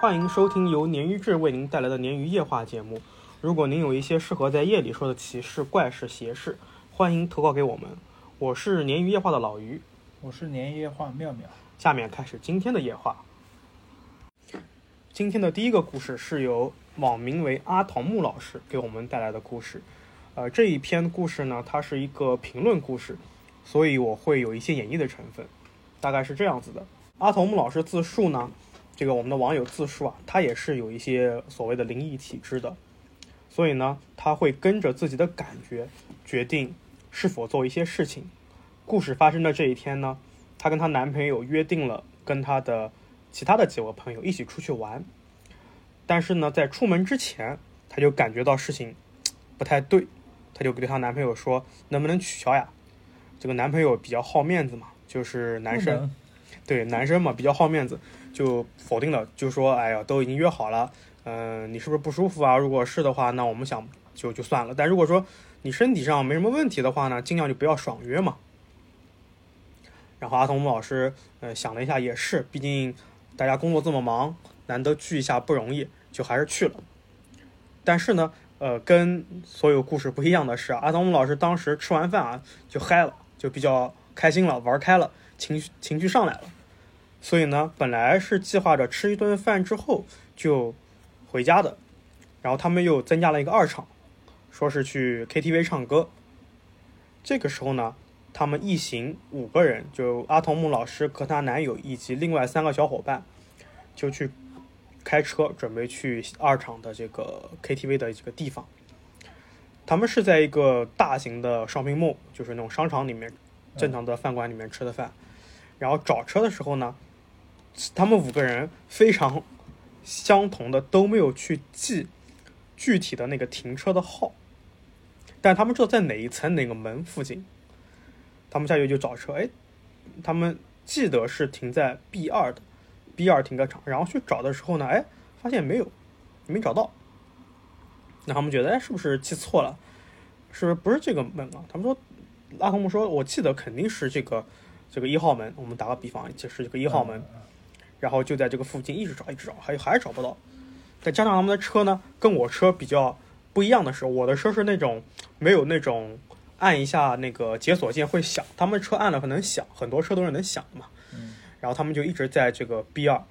欢迎收听由鲶鱼志为您带来的鲶鱼夜话节目。如果您有一些适合在夜里说的奇事、怪事、邪事，欢迎投稿给我们。我是鲶鱼夜话的老鱼，我是鲶鱼夜话妙妙。下面开始今天的夜话。今天的第一个故事是由网名为阿童木老师给我们带来的故事。呃，这一篇故事呢，它是一个评论故事，所以我会有一些演绎的成分，大概是这样子的。阿童木老师自述呢，这个我们的网友自述啊，他也是有一些所谓的灵异体质的，所以呢，他会跟着自己的感觉决定是否做一些事情。故事发生的这一天呢，她跟她男朋友约定了跟她的其他的几位朋友一起出去玩，但是呢，在出门之前，她就感觉到事情不太对，她就对她男朋友说：“能不能取消呀？”这个男朋友比较好面子嘛，就是男生。对男生嘛比较好面子，就否定了，就说哎呀都已经约好了，嗯、你是不是不舒服啊？如果是的话，那我们想就就算了。但如果说你身体上没什么问题的话呢，尽量就不要爽约嘛。然后阿童木老师呃想了一下，也是，毕竟大家工作这么忙，难得聚一下不容易，就还是去了。但是呢，呃，跟所有故事不一样的是，阿童木老师当时吃完饭啊就嗨了，就比较开心了，玩开了，情绪情绪上来了。所以呢，本来是计划着吃一顿饭之后就回家的，然后他们又增加了一个二场，说是去 KTV 唱歌。这个时候呢，他们一行五个人，就阿童木老师和她男友以及另外三个小伙伴，就去开车准备去二场的这个 KTV 的这个地方。他们是在一个大型的商品 mall，就是那种商场里面正常的饭馆里面吃的饭。然后找车的时候呢，他们五个人非常相同的都没有去记具体的那个停车的号，但他们知道在哪一层哪个门附近。他们下去就找车，哎，他们记得是停在 B 二的 B 二停车场，然后去找的时候呢，哎，发现没有，没找到。那他们觉得，哎，是不是记错了？是不是不是这个门啊？他们说，阿童木说，我记得肯定是这个这个一号门。我们打个比方，就是这个一号门，然后就在这个附近一直找，一直找，还还是找不到。再加上他们的车呢，跟我车比较不一样的是，我的车是那种没有那种按一下那个解锁键会响，他们车按了可能响，很多车都是能响的嘛。嗯然后他们就一直在这个 B 二，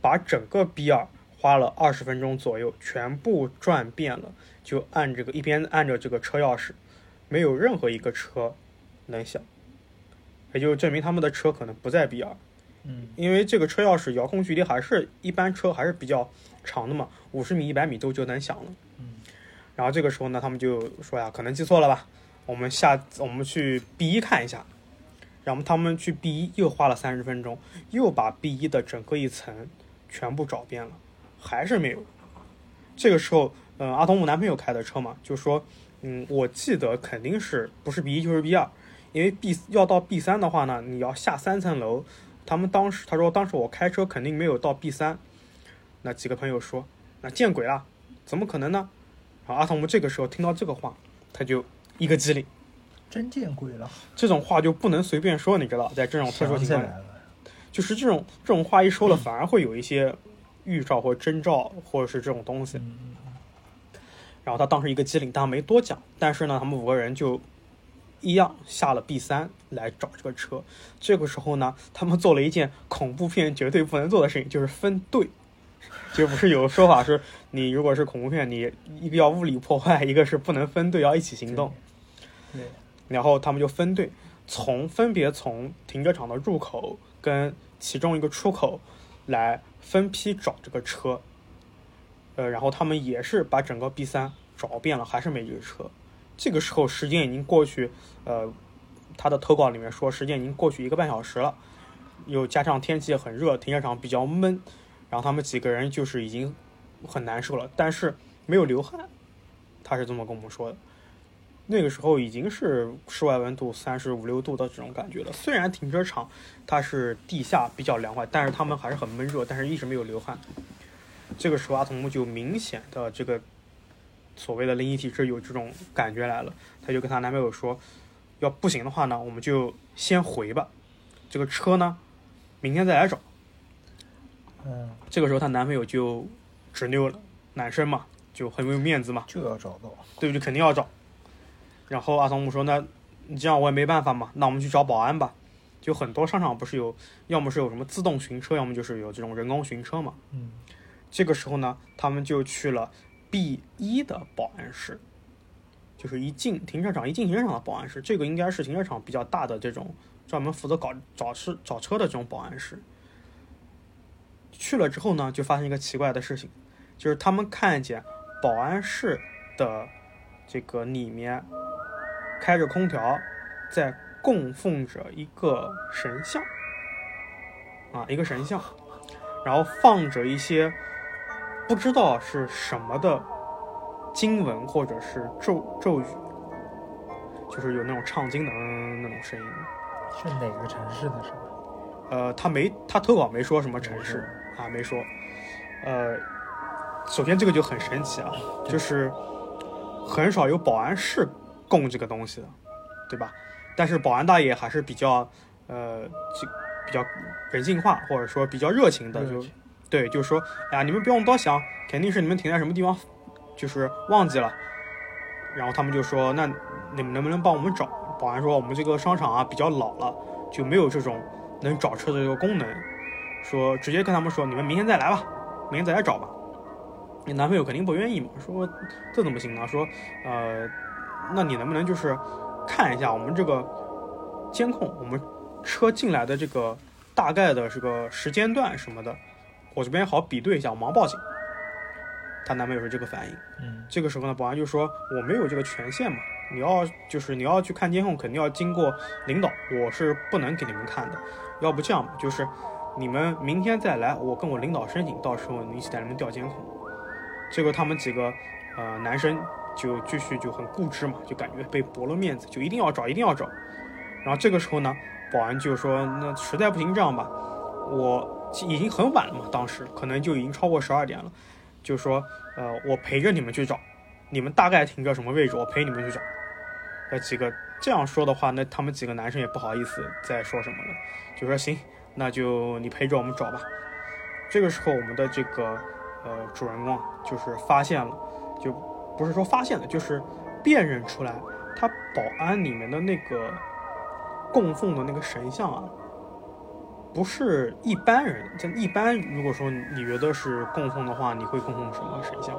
把整个 B 二花了二十分钟左右，全部转遍了，就按这个一边按着这个车钥匙，没有任何一个车能响，也就证明他们的车可能不在 B 二。嗯因为这个车钥匙遥控距离还是一般车还是比较长的嘛，五十米、一百米都就能响了。嗯然后这个时候呢，他们就说呀，可能记错了吧，我们下我们去 B 一看一下。然后他们去 B 一又花了三十分钟，又把 B 一的整个一层全部找遍了，还是没有。这个时候，嗯、阿童木男朋友开的车嘛，就说，嗯，我记得肯定是不是 B 一就是 B 二，因为 B 要到 B 三的话呢，你要下三层楼。他们当时他说，当时我开车肯定没有到 B 三。那几个朋友说，那见鬼了，怎么可能呢？然后阿童木这个时候听到这个话，他就一个机灵，真见鬼了！这种话就不能随便说，你知道，在这种特殊情况下，就是这种这种话一说了，反而会有一些预兆或征兆，或者是这种东西。嗯然后他当时一个机灵，但没多讲。但是呢，他们五个人就一样下了 B 三来找这个车。这个时候呢，他们做了一件恐怖片绝对不能做的事情，就是分队。就不是有说法是，你如果是恐怖片，你一个要物理破坏，一个是不能分队，要一起行动。对，然后他们就分队，从分别从停车场的入口跟其中一个出口来分批找这个车。呃，然后他们也是把整个 B 三找遍了，还是没这个车。这个时候时间已经过去，呃，他的投稿里面说时间已经过去一个半小时了，又加上天气很热，停车场比较闷，然后他们几个人就是已经很难受了，但是没有流汗，他是这么跟我们说的。那个时候已经是室外温度三十五六度的这种感觉了。虽然停车场它是地下比较凉快，但是他们还是很闷热，但是一直没有流汗。这个时候阿童木就明显的这个所谓的灵异体质有这种感觉来了，她就跟她男朋友说，要不行的话呢，我们就先回吧，这个车呢，明天再来找。嗯，这个时候她男朋友就执拗了，男生嘛就很有面子嘛，就要找到。对不对？肯定要找。然后阿童木说：“那你这样我也没办法嘛，那我们去找保安吧。”就很多商场不是有，要么是有什么自动寻车，要么就是有这种人工寻车嘛。嗯，这个时候呢，他们就去了 B 一的保安室，就是一进停车场一进停车场的保安室，这个应该是停车场比较大的这种专门负责搞找车找车的这种保安室。去了之后呢，就发现一个奇怪的事情，就是他们看见保安室的这个里面开着空调，在供奉着一个神像，啊，一个神像，然后放着一些不知道是什么的经文或者是咒咒语，就是有那种唱经的嗯那种声音。是哪个城市的是吧？呃，他没他投稿没说什么城市啊，没说。呃，首先这个就很神奇啊，就是很少有保安室供这个东西的，对吧？但是保安大爷还是比较呃，就比较人性化，或者说比较热情的，就对，就是说哎呀，你们不用多想，肯定是你们停在什么地方，就是忘记了。然后他们就说，那你们能不能帮我们找？保安说，我们这个商场啊比较老了，就没有这种能找车的这个功能，说直接跟他们说，你们明天再来吧，明天再来找吧。你男朋友肯定不愿意嘛，说这怎么行呢？说呃，那你能不能就是看一下我们这个监控，我们车进来的这个大概的这个时间段什么的，我这边好比对一下，我忙报警。她男朋友是这个反应。嗯，这个时候呢，保安就说我没有这个权限嘛，你要就是你要去看监控，肯定要经过领导，我是不能给你们看的。要不这样吧，就是你们明天再来，我跟我领导申请，到时候你一起带你们调监控。结果他们几个呃男生就继续就很固执嘛，就感觉被驳了面子，就一定要找，一定要找。然后这个时候呢，保安就说那实在不行这样吧，我已经很晚了嘛，当时可能就已经超过十二点了。就说，呃，我陪着你们去找，你们大概停着什么位置，我陪你们去找。那几个这样说的话，那他们几个男生也不好意思再说什么了，就说行，那就你陪着我们找吧。这个时候，我们的这个呃主人公，就是发现了，就不是说发现了，就是辨认出来，他保安里面的那个供奉的那个神像啊，不是一般人。就一般，如果说你觉得是供奉的话，你会供奉什么神像？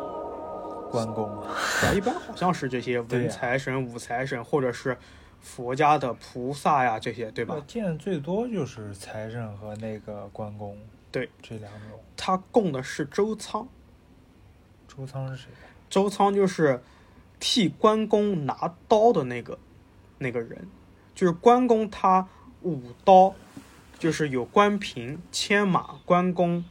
关公，啊，一般好像是这些文财神、武财神，或者是佛家的菩萨呀这些，对吧我？见最多就是财神和那个关公，对，这两种。他供的是周仓，周仓是谁？周仓就是替关公拿刀的那个那个人，就是关公他舞刀，就是有关平牵马，关公，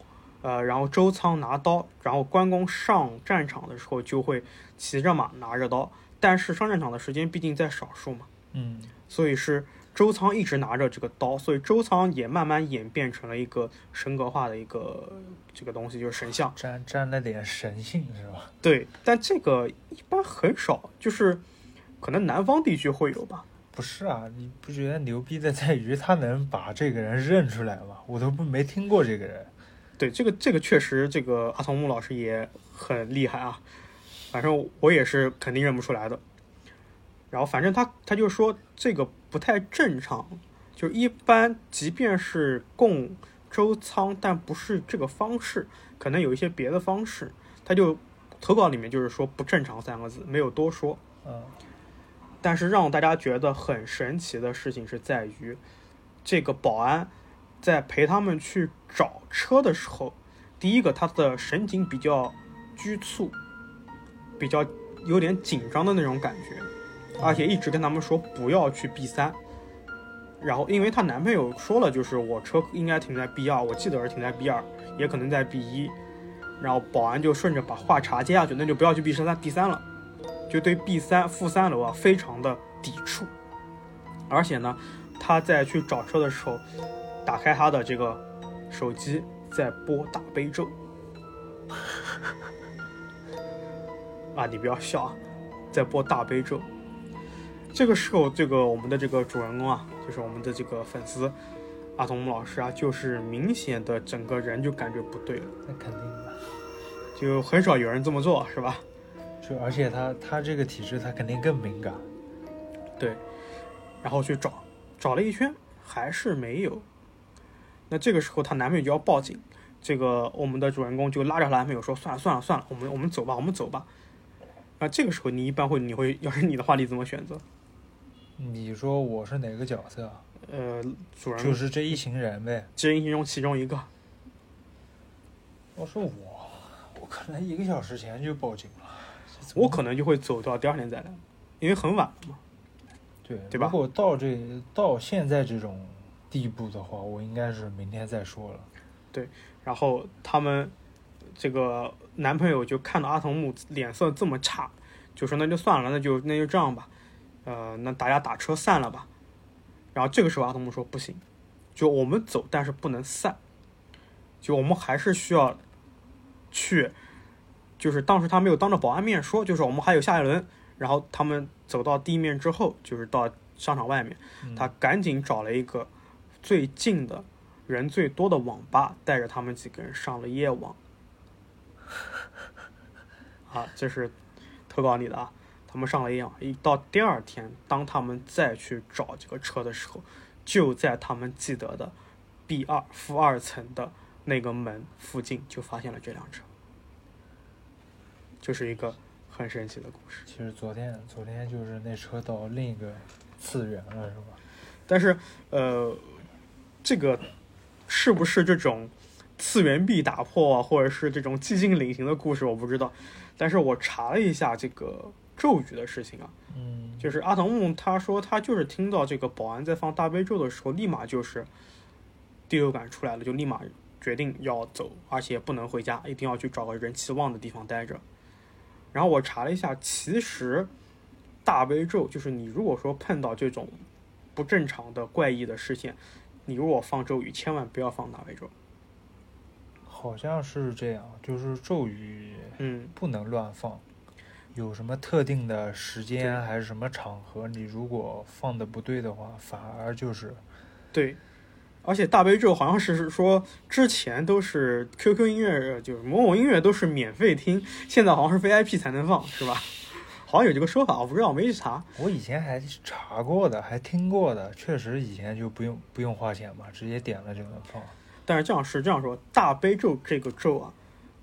呃，然后周仓拿刀，然后关公上战场的时候就会骑着马拿着刀，但是上战场的时间毕竟在少数嘛，嗯，所以是周仓一直拿着这个刀，所以周仓也慢慢演变成了一个神格化的一个这个东西，就是神像。沾沾了点神性是吧？对，但这个一般很少，就是可能南方地区会有吧。不是啊，你不觉得牛逼的在于他能把这个人认出来吗？我都不没听过这个人。对，这个这个确实，这个阿童木老师也很厉害啊。反正我也是肯定认不出来的。然后反正他他就说这个不太正常，就一般即便是供周仓，但不是这个方式，可能有一些别的方式。他就投稿里面就是说不正常三个字，没有多说。嗯，但是让大家觉得很神奇的事情是在于，这个保安在陪他们去找车的时候，第一个他的神情比较拘促，比较有点紧张的那种感觉，而且一直跟他们说不要去 B 三。然后因为她男朋友说了，就是我车应该停在 B 二，我记得是停在 B 二，也可能在 B 一。然后保安就顺着把话茬接下去，那就不要去 B 三 B 三了。就对 B 三负三楼啊非常的抵触，而且呢，他在去找车的时候，打开他的这个手机在播大悲咒，啊，你不要笑啊，在播大悲咒。这个时候，这个我们的这个主人公啊，就是我们的这个粉丝，阿童木老师啊，就是明显的整个人就感觉不对了，那肯定的。就很少有人这么做，是吧？就而且他他这个体质，他肯定更敏感。对，然后去找，找了一圈还是没有。那这个时候她男朋友就要报警，这个我们的主人公就拉着她男朋友说：“算了算了算了，我们我们走吧，我们走吧。”那这个时候你一般会你会要是你的话，你怎么选择？你说我是哪个角色啊？呃，主人就是这一行人呗。这一行中其中一个，要是我，我可能一个小时前就报警了。我可能就会走到第二天再来，因为很晚了嘛。对对吧如果到这到现在这种地步的话，我应该是明天再说了。对然后他们这个男朋友就看到阿童木脸色这么差，就说那就算了，那就那就这样吧，呃，那大家打车散了吧。然后这个时候阿童木说不行，就我们走，但是不能散，就我们还是需要去，就是当时他没有当着保安面说，就是我们还有下一轮。然后他们走到地面之后，就是到商场外面，嗯他赶紧找了一个最近的人最多的网吧，带着他们几个人上了夜网。啊，这是投稿你的啊，他们上了夜网。一到第二天，当他们再去找这个车的时候，就在他们记得的 B 二负二层的那个门附近，就发现了这辆车。就是一个很神奇的故事。其实昨天昨天就是那车到另一个次元了，是吧？但是，呃，这个是不是这种次元壁打破啊，或者是这种寂静岭行的故事，我不知道。但是我查了一下这个咒语的事情啊，嗯，就是阿童木他说他就是听到这个保安在放大悲咒的时候，立马就是第六感出来了，就立马决定要走，而且不能回家，一定要去找个人气旺的地方待着。然后我查了一下，其实大悲咒就是你如果说碰到这种不正常的怪异的事件，你如果放咒语，千万不要放大悲咒。好像是这样，就是咒语嗯，不能乱放，有什么特定的时间还是什么场合，你如果放的不对的话，反而就是对。而且大悲咒好像是说之前都是 QQ 音乐，就是某某音乐都是免费听，现在好像是 VIP 才能放，是吧？好像有这个说法，我不知道，我没去查。我以前还查过的，还听过的，确实以前就不用不用花钱嘛，直接点了就能放。但是这样是这样说，大悲咒这个咒啊，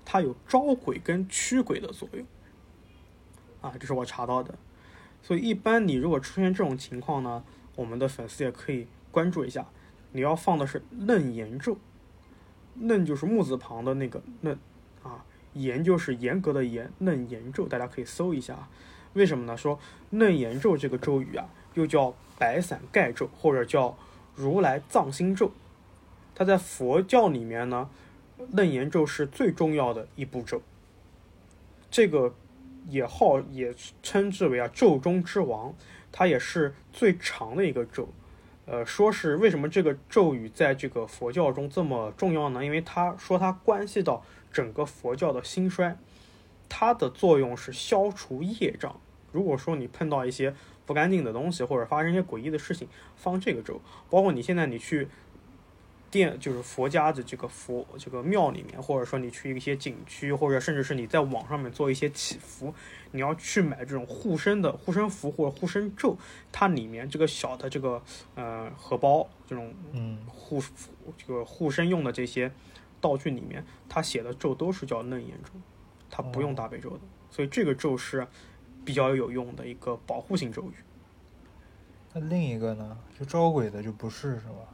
它有招鬼跟驱鬼的作用，啊，这是我查到的。所以一般你如果出现这种情况呢，我们的粉丝也可以关注一下，你要放的是楞严咒，楞就是木字旁的那个楞啊，严就是严格的严，楞严咒大家可以搜一下啊。为什么呢？说楞严咒这个咒语啊，又叫白伞盖咒，或者叫如来藏心咒。它在佛教里面呢，楞严咒是最重要的一步骤。这个也号也称之为啊咒中之王，它也是最长的一个咒。呃，说是为什么这个咒语在这个佛教中这么重要呢？因为他说它关系到整个佛教的兴衰，它的作用是消除业障。如果说你碰到一些不干净的东西，或者发生一些诡异的事情，放这个咒，包括你现在你去店，就是佛家的这个佛这个庙里面，或者说你去一些景区，或者甚至是你在网上面做一些祈福，你要去买这种护身的护身符或者护身咒，它里面这个小的这个呃荷包这种嗯，护这个护身用的这些道具里面，它写的咒都是叫楞严咒，它不用大悲咒的，所以这个咒是比较有用的一个保护性咒语。那另一个呢，就招鬼的就不是是吧？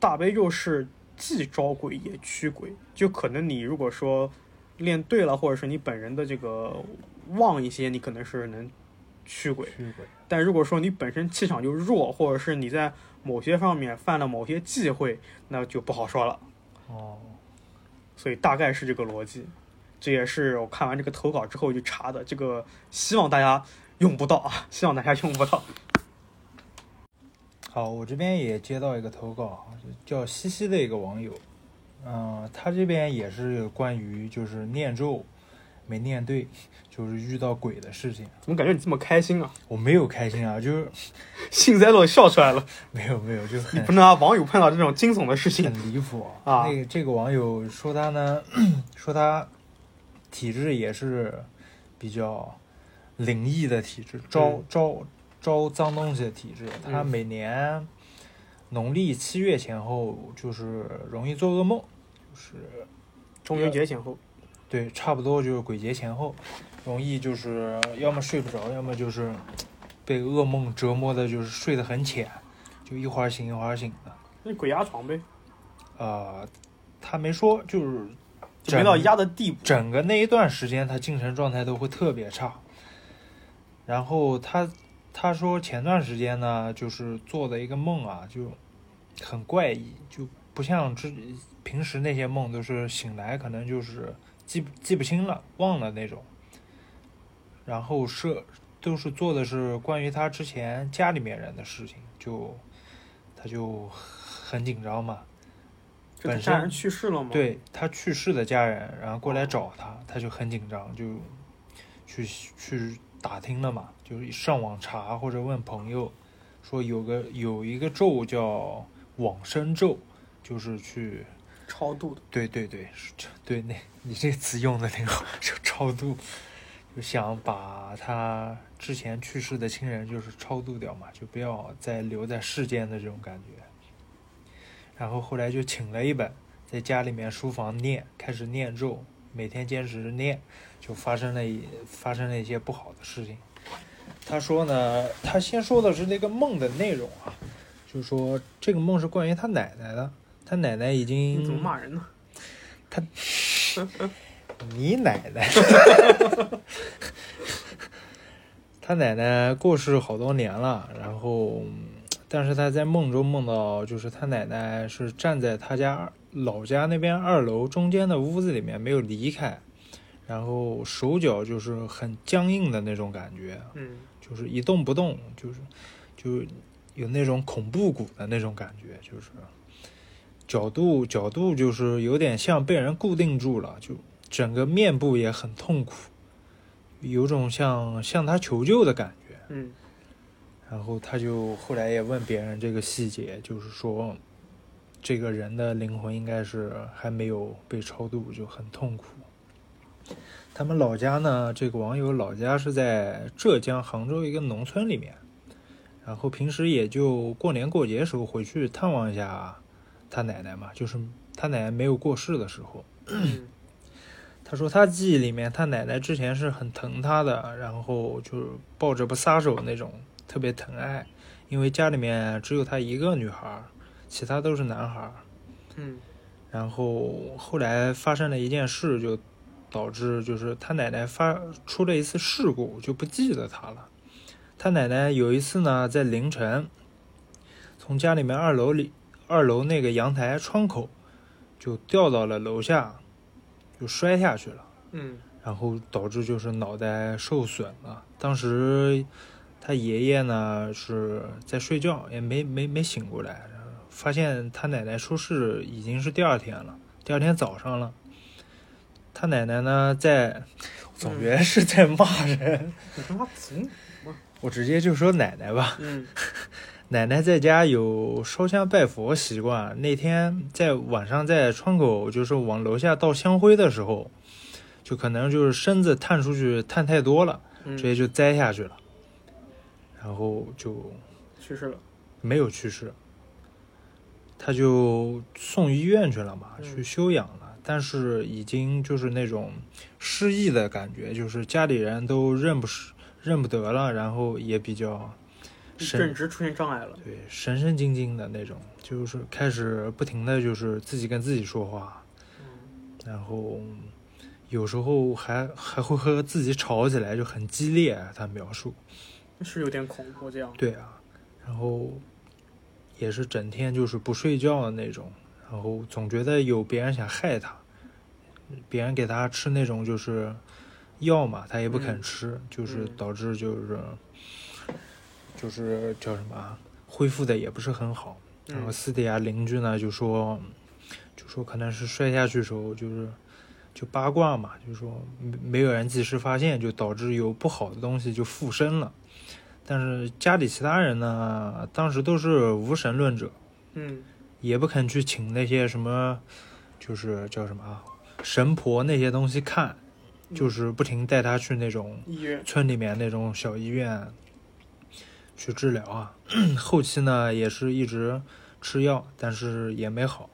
大悲咒是既招鬼也驱鬼，就可能你如果说练对了，或者是你本人的这个旺一些，你可能是能驱鬼。驱鬼。但如果说你本身气场就弱，或者是你在某些方面犯了某些忌讳，那就不好说了。哦，所以大概是这个逻辑，这也是我看完这个投稿之后去查的。这个希望大家用不到啊，希望大家用不到。好，我这边也接到一个投稿，叫西西的一个网友，嗯、他这边也是关于就是念咒，没念对，就是遇到鬼的事情。怎么感觉你这么开心啊？我没有开心啊，就是 幸灾乐祸笑出来了。没有没有，就你不能让网友碰到这种惊悚的事情很离谱啊那个这个网友说他呢，说他体质也是比较灵异的体质，招、嗯招招脏东西的体质。他嗯每年农历七月前后就是容易做噩梦，就是中元节前后，对，差不多就是鬼节前后，容易就是要么睡不着，要么就是被噩梦折磨的，就是睡得很浅，就一会儿醒一会儿醒的。那鬼压床呗，呃，他没说，就是就没到压的地步。整个那一段时间，他精神状态都会特别差。然后他他说前段时间呢，就是做的一个梦啊，就很怪异，就不像之平时那些梦都是醒来可能就是记记不清了，忘了那种。然后是都是做的是关于他之前家里面人的事情，就他就很紧张嘛。本身去世了吗？，对他去世的家人，然后过来找他，他就很紧张，就去去打听了嘛，就是上网查或者问朋友，说有个有一个咒叫往生咒，就是去超度的。对对对对那你这个词用的挺好，就超度，就想把他之前去世的亲人就是超度掉嘛，就不要再留在世间的这种感觉。然后后来就请了一本，在家里面书房念，开始念咒，每天坚持念，就发生了一发生了一些不好的事情。他说呢，他先说的是那个梦的内容啊，就是说这个梦是关于他奶奶的，他奶奶已经你怎么骂人呢？他 你奶奶，他奶奶过世好多年了，然后，但是他在梦中梦到，就是他奶奶是站在他家老家那边二楼中间的屋子里面没有离开，然后手脚就是很僵硬的那种感觉，嗯，就是一动不动，就是就有那种恐怖谷的那种感觉，就是角度角度就是有点像被人固定住了，就整个面部也很痛苦，有种像向他求救的感觉。嗯，然后他就后来也问别人这个细节，就是说这个人的灵魂应该是还没有被超度，就很痛苦。他们老家呢，这个网友老家是在浙江杭州一个农村里面，然后平时也就过年过节时候回去探望一下他奶奶嘛，就是他奶奶没有过世的时候。嗯 他说他记忆里面，他奶奶之前是很疼他的，然后就是抱着不撒手那种，特别疼爱。因为家里面只有他一个女孩儿，其他都是男孩儿。嗯然后后来发生了一件事，就导致就是他奶奶发出了一次事故，就不记得他了。他奶奶有一次呢，在凌晨从家里面二楼里二楼那个阳台窗口就掉到了楼下，就摔下去了。嗯然后导致就是脑袋受损了。当时他爷爷呢是在睡觉，也没没没醒过来，发现他奶奶出事已经是第二天了，第二天早上了。他奶奶呢在，总觉得是在骂人。我直接就说奶奶吧。嗯奶奶在家有烧香拜佛习惯，那天在晚上在窗口就是往楼下倒香灰的时候，就可能就是身子探出去探太多了，嗯，直接就栽下去了，然后就去世了。没有去世，他就送医院去了嘛，嗯去休养了，但是已经就是那种失忆的感觉，就是家里人都认不识认不得了，然后也比较神认知出现障碍了。对，神神经经的那种，就是开始不停的就是自己跟自己说话，嗯然后有时候还还会和自己吵起来，就很激烈。他描述，是有点恐怖这样。对啊，然后也是整天就是不睡觉的那种，然后总觉得有别人想害他，别人给他吃那种就是药嘛，他也不肯嗯。吃，就是嗯。导致就是就是叫什么啊恢复的也不是很好。然后嗯私底下邻居呢就说，就说可能是摔下去的时候就是就八卦嘛，就说没没有人及时发现，就导致有不好的东西就附身了。但是家里其他人呢，当时都是无神论者，嗯。也不肯去请那些什么，就是叫什么啊神婆那些东西看，就是不停带他去那种医院村里面那种小医院去治疗啊。后期呢，也是一直吃药，但是也没好。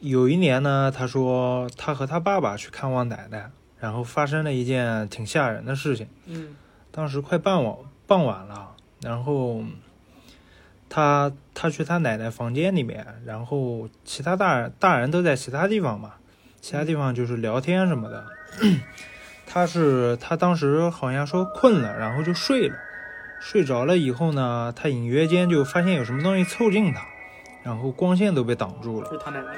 有一年呢，他说他和他爸爸去看望奶奶，然后发生了一件挺吓人的事情。嗯当时快傍晚傍晚了，然后他他去他奶奶房间里面，然后其他大人大人都在其他地方嘛，其他地方就是聊天什么的。他是他当时好像说困了，然后就睡了，睡着了以后呢，他隐约间就发现有什么东西凑近他，然后光线都被挡住了。是他奶奶，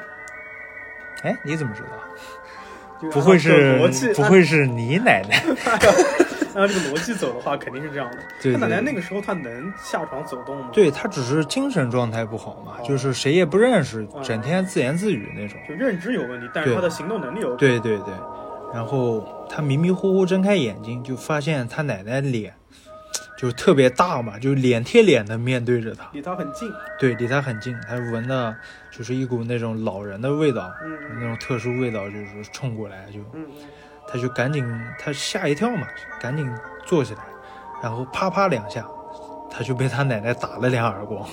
哎，你怎么知道？不会是不会是你奶奶？按照这个逻辑走的话，肯定是这样的。对他奶奶那个时候他能下床走动吗？，对他只是精神状态不好嘛，哦就是谁也不认识，嗯整天自言自语那种。就认知有问题，但是对他的行动能力有问题。对对对，然后他迷迷糊糊睁开眼睛，就发现他奶奶脸就特别大嘛，就脸贴脸的面对着他，离他很近。对，离他很近，他闻的就是一股那种老人的味道，嗯那种特殊味道，就是冲过来，就嗯他就赶紧，他吓一跳嘛，赶紧坐起来，然后啪啪两下，他就被他奶奶打了两耳光，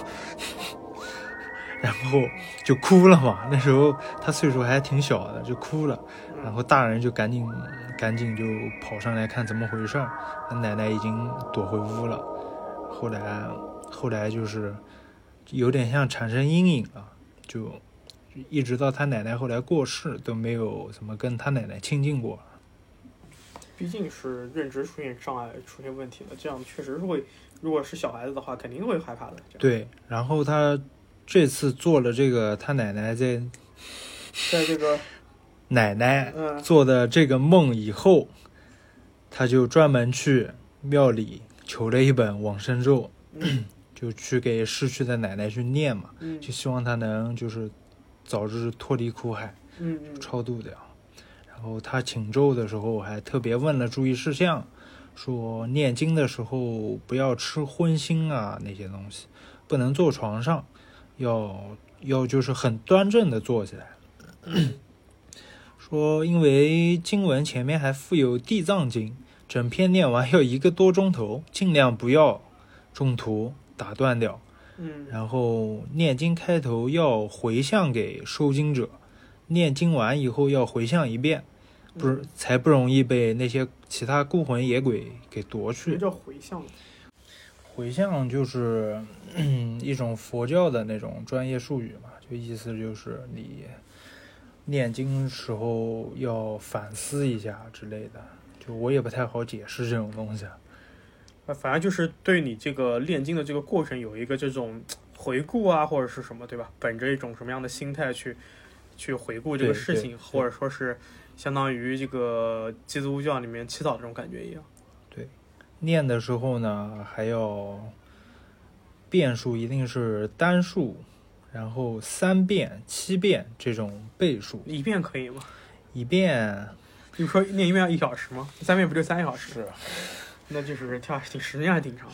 然后就哭了嘛。那时候他岁数还挺小的，就哭了，然后大人就赶紧赶紧就跑上来看怎么回事儿，他奶奶已经躲回屋了。后来后来就是有点像产生阴影了，就一直到他奶奶后来过世都没有怎么跟他奶奶亲近过。毕竟是认知出现障碍、出现问题了，这样确实是会，如果是小孩子的话，肯定会害怕的。对，然后他这次做了这个他奶奶在在这个 奶奶嗯做的这个梦以后，他就专门去庙里求了一本往生咒，嗯就去给逝去的奶奶去念嘛，嗯就希望她能就是早日脱离苦海，超度掉。然后他请咒的时候我还特别问了注意事项，说念经的时候不要吃荤腥啊那些东西，不能坐床上，要要就是很端正的坐起来。说因为经文前面还附有地藏经，整篇念完要一个多钟头，尽量不要中途打断掉。嗯然后念经开头要回向给收经者，念经完以后要回向一遍，不是才不容易被那些其他孤魂野鬼给夺去。什么叫回向？回向就是嗯 一种佛教的那种专业术语嘛，就意思就是你念经时候要反思一下之类的。就我也不太好解释这种东西。啊，反正就是对你这个念经的这个过程有一个这种回顾啊，或者是什么，对吧？本着一种什么样的心态去去回顾这个事情，或者说是相当于这个基督教里面祈祷这种感觉一样。对念的时候呢，还要变数一定是单数，然后三遍、七遍这种倍数。一遍可以吗？一遍你不说念一遍要一小时吗？三遍不就三小时？是，那就是跳挺时间还挺长。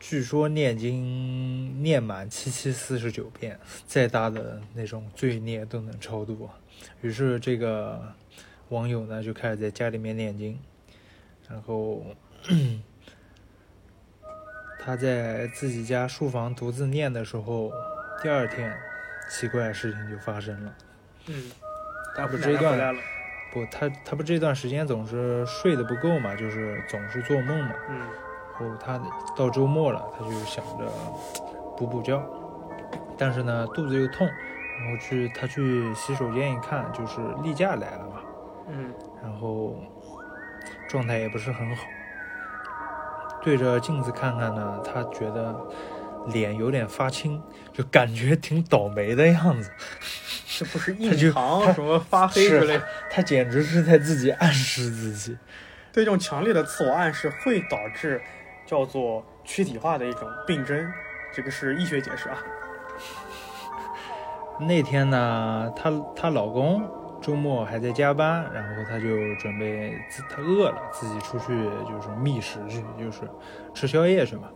据说念经念满七七四十九遍，再大的那种罪孽都能超度。于是这个网友呢就开始在家里面念经，然后 他在自己家书房独自念的时候，第二天奇怪的事情就发生了。嗯，他不这一段。不，他他不这段时间总是睡得不够嘛，就是总是做梦嘛。嗯然后他到周末了，他就想着补补觉，但是呢肚子又痛，然后去他去洗手间一看，就是例假来了嘛，嗯然后状态也不是很好，对着镜子看看呢，他觉得脸有点发青，就感觉挺倒霉的样子。这不是他就印堂什么发黑之类的。他简直是在自己暗示自己。对这种强烈的自我暗示会导致叫做躯体化的一种病症，这个是医学解释啊。那天呢，她她老公周末还在加班，然后她就准备自她饿了，自己出去就是觅食去，就是吃宵夜去嘛。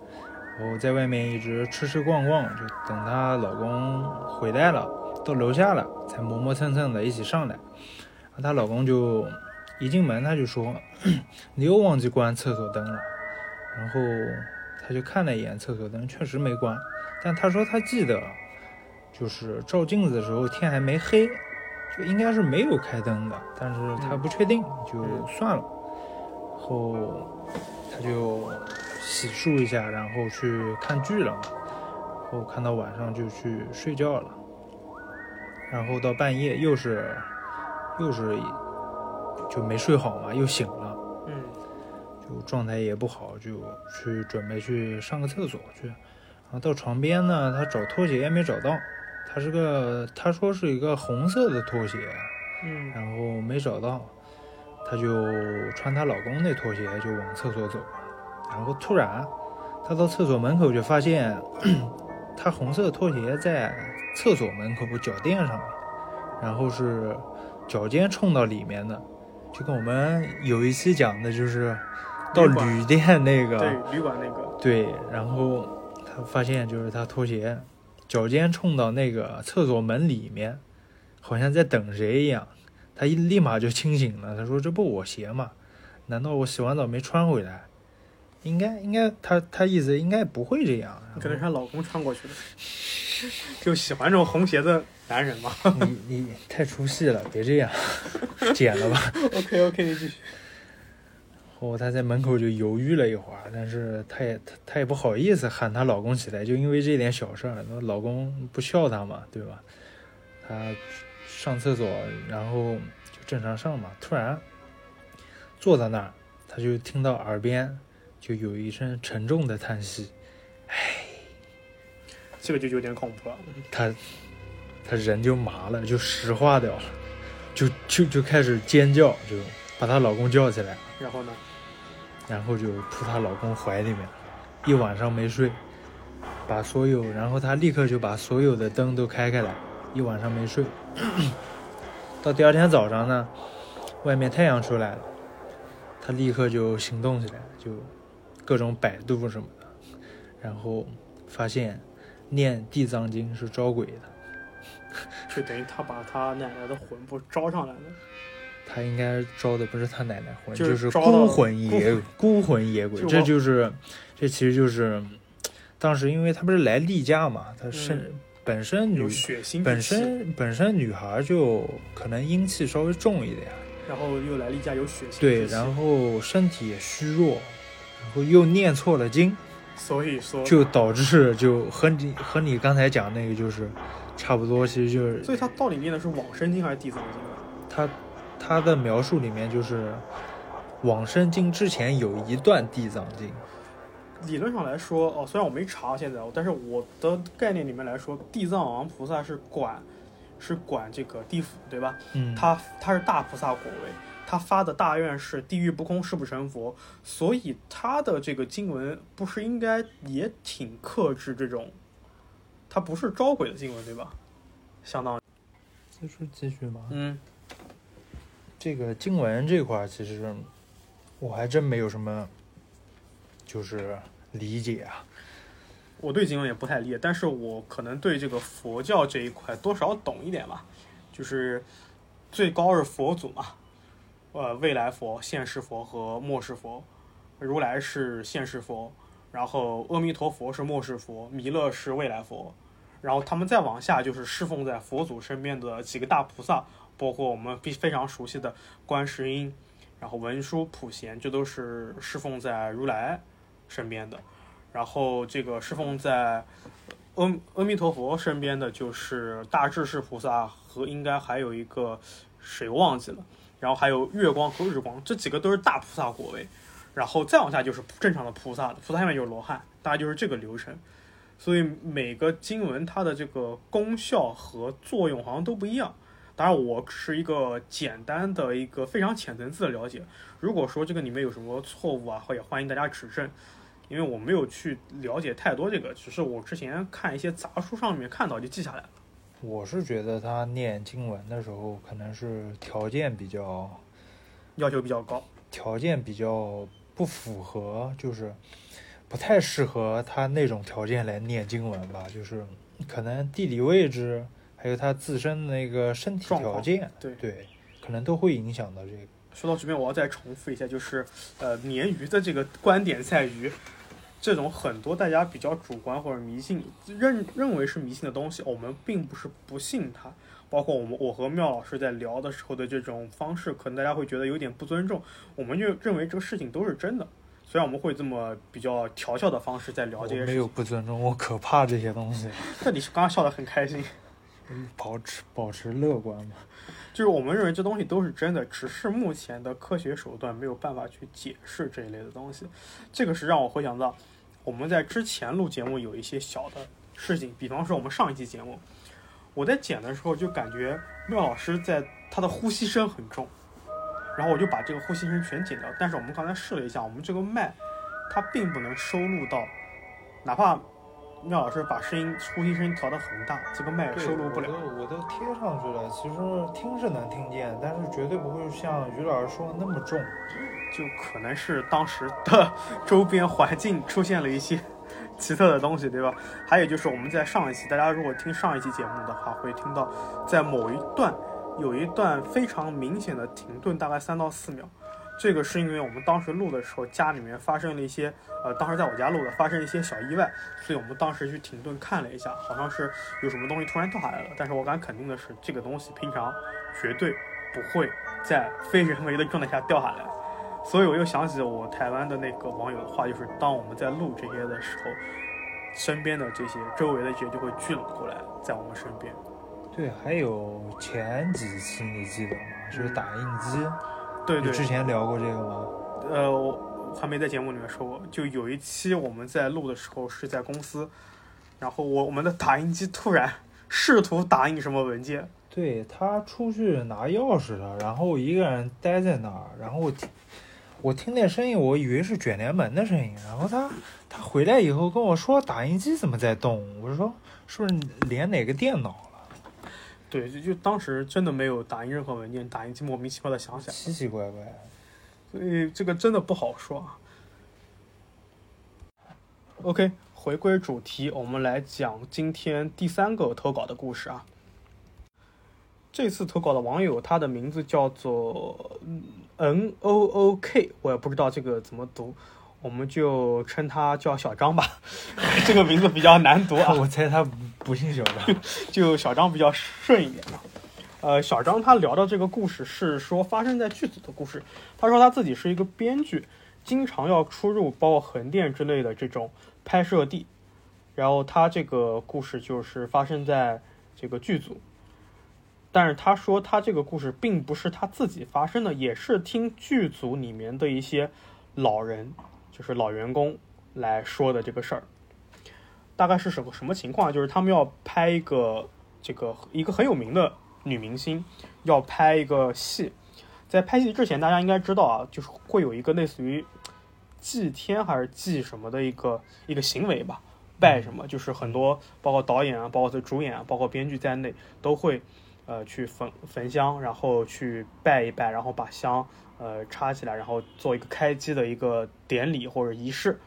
然后在外面一直吃吃逛逛，就等她老公回来了，到楼下了，才磨磨蹭蹭的一起上来。她老公就一进门，他就说：“ 你又忘记关厕所灯了。”然后他就看了一眼厕所灯，确实没关。但他说他记得，就是照镜子的时候天还没黑，就应该是没有开灯的，但是他不确定，就算了。后他就洗漱一下，然后去看剧了嘛。后看到晚上就去睡觉了，然后到半夜又是又是就没睡好嘛，又醒了。状态也不好，就去准备去上个厕所去。然后到床边呢，他找拖鞋也没找到，他是个他说是一个红色的拖鞋，嗯然后没找到，她就穿她老公那拖鞋就往厕所走了。然后突然，她到厕所门口就发现，她红色的拖鞋在厕所门口脚垫上面，然后是脚尖冲到里面的，就跟我们有一期讲的就是到旅店那个对，旅馆那个，对，然后他发现就是他拖鞋脚尖冲到那个厕所门里面，好像在等谁一样。他一立马就清醒了，他说：“这不我鞋吗？难道我洗完澡没穿回来？应该应该，他他意思应该不会这样。可能是她老公穿过去的，就喜欢这种红鞋的男人嘛。你你太出戏了，别这样，剪了吧。OK OK，你继续。后她在门口就犹豫了一会儿，但是她也她她也不好意思喊她老公起来，就因为这点小事儿，那老公不笑她嘛，对吧？她上厕所，然后就正常上嘛，突然坐在那儿，她就听到耳边就有一声沉重的叹息，这个就有点恐怖了。她她人就麻了，就石化掉了，就就就开始尖叫，就把她老公叫起来。然后呢？然后就扑她老公怀里面，一晚上没睡，把所有，然后她立刻就把所有的灯都开开来，一晚上没睡。到第二天早上呢，外面太阳出来了，她立刻就行动起来，就各种百度什么的，然后发现念地藏经是招鬼的，就等于他把他奶奶的魂魄招上来了。他应该招的不是他奶奶魂，就是就是孤魂野孤魂野鬼，就这就是，这其实就是，当时因为他不是来例假嘛，他身、嗯本身女本，身本身女孩就可能阴气稍微重一点，然后又来例假有血腥对，然后身体也虚弱，然后又念错了经，所以说，就导致就和你和你刚才讲那个就是差不多，其实就是所以他到底念的是往生经还是地藏经啊？他他的描述里面就是往生经之前有一段地藏经，理论上来说，哦，虽然我没查现在，但是我的概念里面来说，地藏王菩萨是管，是管这个地府，对吧？嗯，他他是大菩萨果位，他发的大愿是地狱不空，誓不成佛，所以他的这个经文不是应该也挺克制这种，他不是招鬼的经文，对吧？相当于，继续继续吗？嗯，这个经文这块其实我还真没有什么就是理解啊，我对经文也不太理解，但是我可能对这个佛教这一块多少懂一点吧，就是最高是佛祖嘛，呃，未来佛、现世佛和末世佛，如来是现世佛，然后阿弥陀佛是末世佛，弥勒是未来佛，然后他们再往下就是侍奉在佛祖身边的几个大菩萨，包括我们非非常熟悉的观世音，然后文殊、普贤，这都是侍奉在如来身边的。然后这个侍奉在阿阿弥陀佛身边的就是大智士菩萨和应该还有一个谁忘记了，然后还有月光和日光，这几个都是大菩萨果位，然后再往下就是正常的菩萨，菩萨下面就是罗汉，大概就是这个流程。所以每个经文它的这个功效和作用好像都不一样。当然，我是一个简单的一个非常浅层次的了解。如果说这个里面有什么错误啊，也欢迎大家指正。因为我没有去了解太多这个，只是我之前看一些杂书上面看到就记下来了。我是觉得他念经文的时候，可能是条件比较要求比较高。条件比较不符合，就是不太适合他那种条件来念经文吧。就是可能地理位置，还有他自身的那个身体状况条件，对对，可能都会影响到这个。说到这边，我要再重复一下，就是呃，鲶鱼的这个观点在于，这种很多大家比较主观或者迷信认认为是迷信的东西，我们并不是不信它。包括我们我和妙老师在聊的时候的这种方式，可能大家会觉得有点不尊重，我们就认为这个事情都是真的。虽然我们会这么比较调笑的方式在聊这些事情，不尊重，我可怕这些东西。但你是刚刚笑得很开心，保持保持乐观嘛。就是我们认为这东西都是真的，只是目前的科学手段没有办法去解释这一类的东西。这个是让我回想到我们在之前录节目有一些小的事情，比方说我们上一期节目，我在剪的时候就感觉妙老师在他的呼吸声很重，然后我就把这个呼吸声全剪掉。但是我们刚才试了一下，我们这个麦它并不能收录到，哪怕妙老师把声音呼吸声音调得很大，这个麦收录不了。我都我都贴上去了，其实听是能听见，但是绝对不会像于老师说的那么重。就可能是当时的 周边环境出现了一些 奇特的东西，对吧？还有就是我们在上一期，大家如果听上一期节目的话，会听到在某一段有一段非常明显的停顿，大概三到四秒。这个是因为我们当时录的时候，家里面发生了一些，呃，当时在我家录的，发生一些小意外，所以我们当时去停顿看了一下，好像是有什么东西突然掉下来了。但是我敢肯定的是，这个东西平常绝对不会在非人为的状态下掉下来。所以我又想起我台湾的那个网友的话，就是当我们在录这些的时候，身边的这些周围的这些就会聚拢过来，在我们身边。对，还有前几期你记得吗？就是打印机，对对，你之前聊过这个吗？呃，我还没在节目里面说过。就有一期我们在录的时候是在公司，然后我我们的打印机突然试图打印什么文件，对他出去拿钥匙了，然后一个人待在那儿，然后我听我听那声音，我以为是卷帘门的声音，然后他他回来以后跟我说打印机怎么在动，我说是不是连哪个电脑了？对，就就当时真的没有打印任何文件，打印机莫名其妙的响起来，奇奇怪怪。所以这个真的不好说啊。OK，回归主题，我们来讲今天第三个投稿的故事啊。这次投稿的网友，他的名字叫做 N O O K，我也不知道这个怎么读，我们就称他叫小张吧。这个名字比较难读啊，我猜他不姓小张。就小张比较顺一点嘛。呃，小张他聊的这个故事是说发生在剧组的故事。他说他自己是一个编剧，经常要出入包括横店之类的这种拍摄地。然后他这个故事就是发生在这个剧组，但是他说他这个故事并不是他自己发生的，也是听剧组里面的一些老人，就是老员工来说的这个事儿。大概是什么什么情况？就是他们要拍一个这个一个很有名的女明星要拍一个戏，在拍戏之前，大家应该知道啊，就是会有一个类似于祭天还是祭什么的一个一个行为吧，拜什么，就是很多包括导演啊，包括主演啊，包括编剧在内都会呃去焚焚香，然后去拜一拜，然后把香呃插起来，然后做一个开机的一个典礼或者仪式。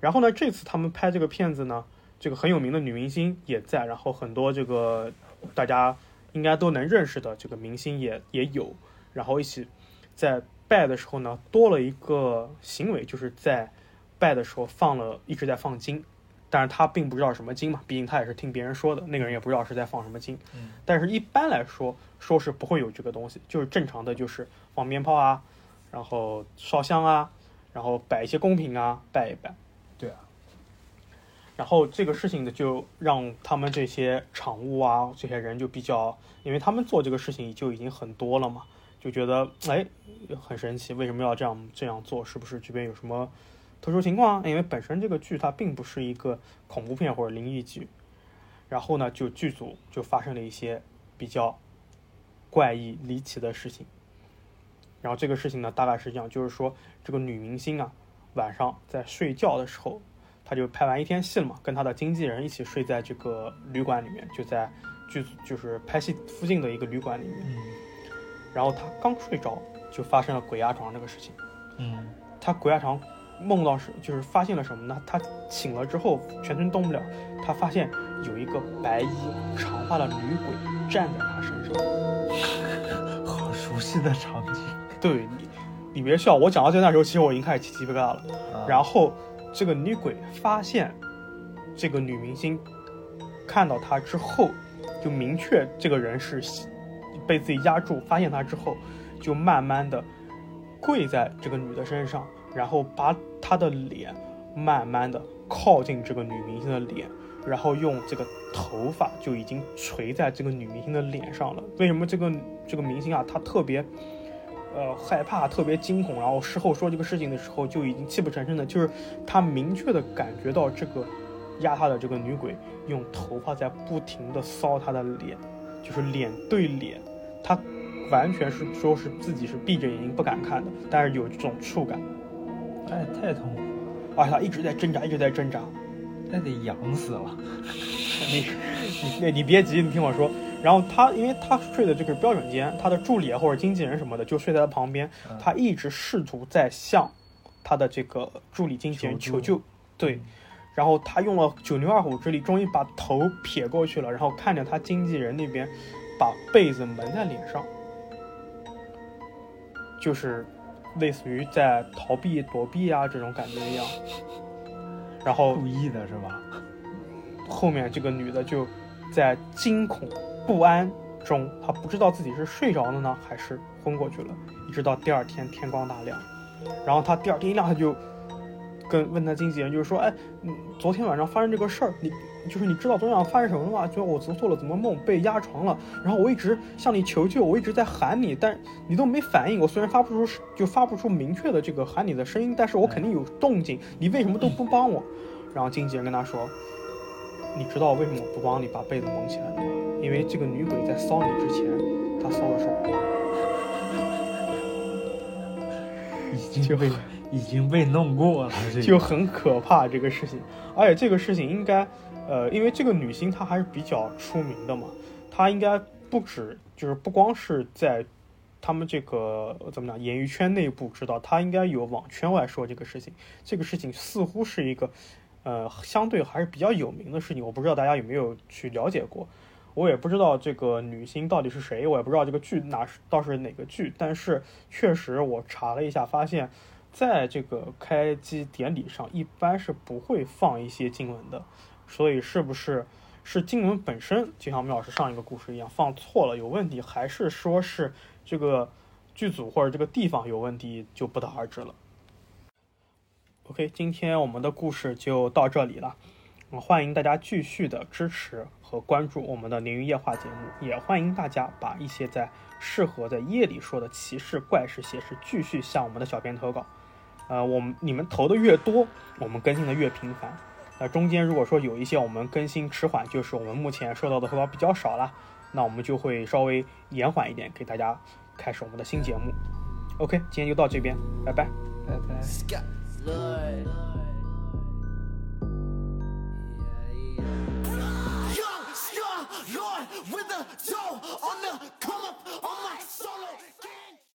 然后呢，这次他们拍这个片子呢，这个很有名的女明星也在，然后很多这个大家应该都能认识的这个明星也也有，然后一起在拜的时候呢，多了一个行为，就是在拜的时候放了一直在放经，但是他并不知道什么经嘛，毕竟他也是听别人说的，那个人也不知道是在放什么经。嗯，但是一般来说，说是不会有这个东西，就是正常的就是放鞭炮啊，然后烧香啊，然后摆一些贡品啊，拜一拜。然后这个事情呢，就让他们这些场务啊，这些人就比较，因为他们做这个事情就已经很多了嘛，就觉得哎很神奇，为什么要这样这样做？是不是这边有什么特殊情况啊？因为本身这个剧它并不是一个恐怖片或者灵异剧，然后呢，就剧组就发生了一些比较怪异离奇的事情。然后这个事情呢，大概是这样，就是说这个女明星啊，晚上在睡觉的时候。他就拍完一天戏了嘛，跟他的经纪人一起睡在这个旅馆里面，就在剧组就是拍戏附近的一个旅馆里面，嗯然后他刚睡着，就发生了鬼压床这个事情。嗯他鬼压床梦到是就是发现了什么呢？他醒了之后全身动不了，他发现有一个白衣长发的女鬼站在他身上。好熟悉的场景。对你，你别笑，我讲到这段时候，其实我已经开始起鸡皮疙瘩了。啊然后这个女鬼发现这个女明星看到她之后，就明确这个人是被自己压住，发现她之后，就慢慢的跪在这个女的身上，然后把她的脸慢慢的靠近这个女明星的脸，然后用这个头发就已经垂在这个女明星的脸上了。为什么这个这个明星啊，她特别？呃，害怕，特别惊恐，然后事后说这个事情的时候就已经泣不成声的，就是他明确的感觉到这个压他的这个女鬼用头发在不停的搔他的脸，就是脸对脸，他完全是说是自己是闭着眼睛不敢看的，但是有这种触感，哎，太痛苦了，而且他一直在挣扎，一直在挣扎。那得痒死了。你你你别急，你听我说。然后他，因为他睡的这个标准间，他的助理啊或者经纪人什么的就睡在他旁边，嗯他一直试图在向他的这个助理经纪人求求救，对。然后他用了九牛二虎之力，终于把头撇过去了，然后看着他经纪人那边把被子蒙在脸上，就是类似于在逃避、躲避啊这种感觉一样。然后故意的是吧？后面这个女的就在惊恐不安中，他不知道自己是睡着了呢，还是昏过去了，一直到第二天天光大亮。然后他第二天一亮，他就跟问他经纪人，就是说，哎，昨天晚上发生这个事儿，你就是你知道昨天晚上发生什么了吗？就是我做了怎么梦，被压床了，然后我一直向你求救，我一直在喊你，但你都没反应。我虽然发不出就发不出明确的这个喊你的声音，但是我肯定有动静，你为什么都不帮我？然后经纪人跟他说。你知道为什么不帮你把被子蒙起来的吗？因为这个女鬼在骚你之前，她骚的是我，就已经被已经被弄过了，这个就很可怕这个事情。而且这个事情应该，呃，因为这个女星她还是比较出名的嘛，她应该不止就是不光是在他们这个怎么讲演艺圈内部知道，她应该有往圈外说这个事情。这个事情似乎是一个。呃，相对还是比较有名的事情，我不知道大家有没有去了解过。我也不知道这个女星到底是谁，我也不知道这个剧哪倒是哪个剧，但是确实我查了一下，发现在这个开机典礼上一般是不会放一些经文的，所以是不是是经文本身，就像我们老师上一个故事一样放错了有问题，还是说是这个剧组或者这个地方有问题，就不得而知了。OK，今天我们的故事就到这里了。嗯，欢迎大家继续的支持和关注我们的《鲶鱼夜话》节目，也欢迎大家把一些在适合在夜里说的奇事、怪事、邪事继续向我们的小编投稿。呃，我们你们投的越多，我们更新的越频繁。那中间如果说有一些我们更新迟缓，就是我们目前收到的投稿比较少了，那我们就会稍微延缓一点，给大家开始我们的新节目。OK，今天就到这边，拜拜。拜拜。Lord. Yeah. Young with the dough on the come up on my solo.